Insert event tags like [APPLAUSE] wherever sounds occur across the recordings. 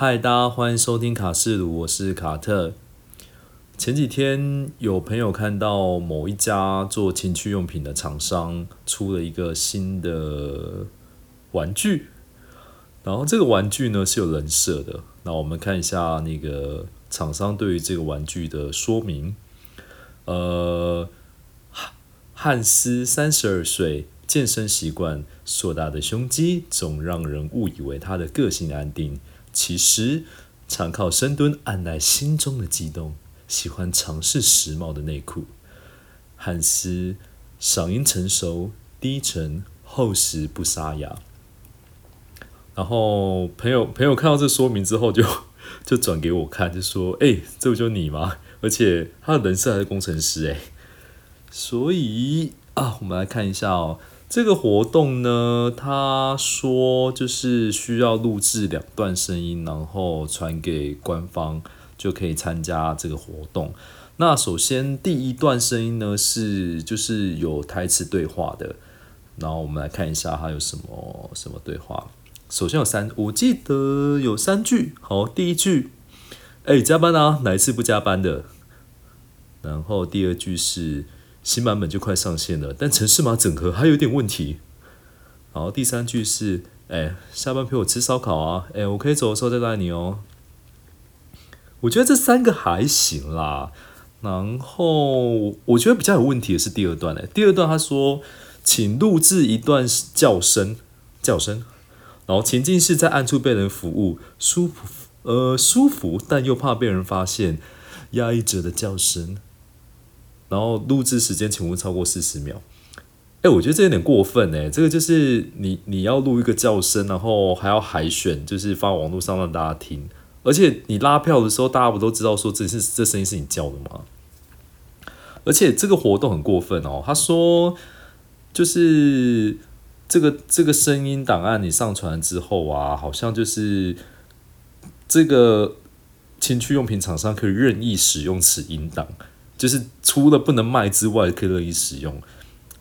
嗨，大家欢迎收听卡式鲁，我是卡特。前几天有朋友看到某一家做情趣用品的厂商出了一个新的玩具，然后这个玩具呢是有人设的。那我们看一下那个厂商对于这个玩具的说明。呃，汉斯三十二岁，健身习惯，硕大的胸肌总让人误以为他的个性安定。其实，常靠深蹲按耐心中的悸动，喜欢尝试时髦的内裤。汉斯嗓音成熟、低沉、厚实不沙哑。然后朋友朋友看到这说明之后，就 [LAUGHS] 就转给我看，就说：“哎，这不就你吗？而且他的人设还是工程师哎。”所以啊，我们来看一下哦。这个活动呢，他说就是需要录制两段声音，然后传给官方就可以参加这个活动。那首先第一段声音呢是就是有台词对话的，然后我们来看一下它有什么什么对话。首先有三，我记得有三句。好，第一句，哎，加班啊，哪一次不加班的？然后第二句是。新版本就快上线了，但城市码整合还有点问题。然后第三句是：哎，下班陪我吃烧烤啊！哎，我可以走的时候再带你哦。我觉得这三个还行啦。然后我觉得比较有问题的是第二段嘞。第二段他说，请录制一段叫声，叫声。然后情境是在暗处被人服务，舒服呃舒服，但又怕被人发现，压抑着的叫声。然后录制时间请勿超过四十秒。哎，我觉得这有点过分哎，这个就是你你要录一个叫声，然后还要海选，就是发网络上让大家听。而且你拉票的时候，大家不都知道说这是这声音是你叫的吗？而且这个活动很过分哦，他说就是这个这个声音档案你上传之后啊，好像就是这个情趣用品厂商可以任意使用此音档。就是除了不能卖之外，可以任意使用，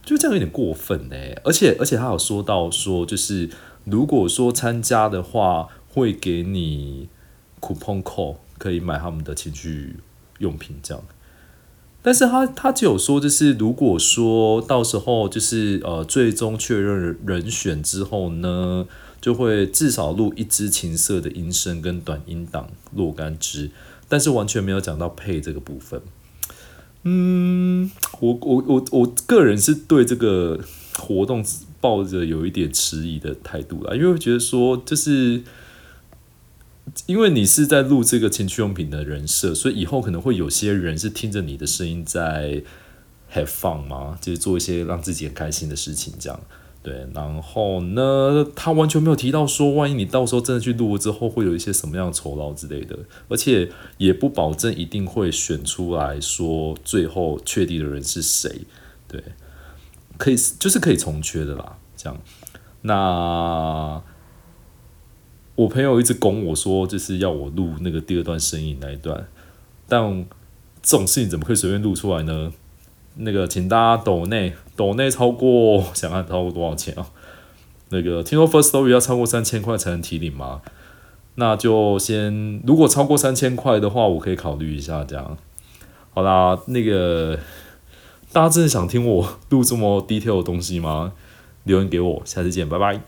就这样有点过分呢。而且而且他有说到说，就是如果说参加的话，会给你 coupon code，可以买他们的情趣用品这样。但是他他就有说，就是如果说到时候就是呃最终确认人选之后呢，就会至少录一支琴色的音声跟短音档若干支，但是完全没有讲到配这个部分。嗯，我我我我个人是对这个活动抱着有一点迟疑的态度啦，因为我觉得说，就是因为你是在录这个情趣用品的人设，所以以后可能会有些人是听着你的声音在 have fun 吗，就是做一些让自己很开心的事情，这样。对，然后呢，他完全没有提到说，万一你到时候真的去录了之后，会有一些什么样的酬劳之类的，而且也不保证一定会选出来说最后确定的人是谁。对，可以就是可以重缺的啦，这样。那我朋友一直拱我说，就是要我录那个第二段声音那一段，但这种事情怎么可以随便录出来呢？那个，请大家抖内抖内超过想看超过多少钱啊？那个听说 First Story 要超过三千块才能提领吗？那就先，如果超过三千块的话，我可以考虑一下这样。好啦，那个大家真的想听我录这么 detail 的东西吗？留言给我，下次见，拜拜。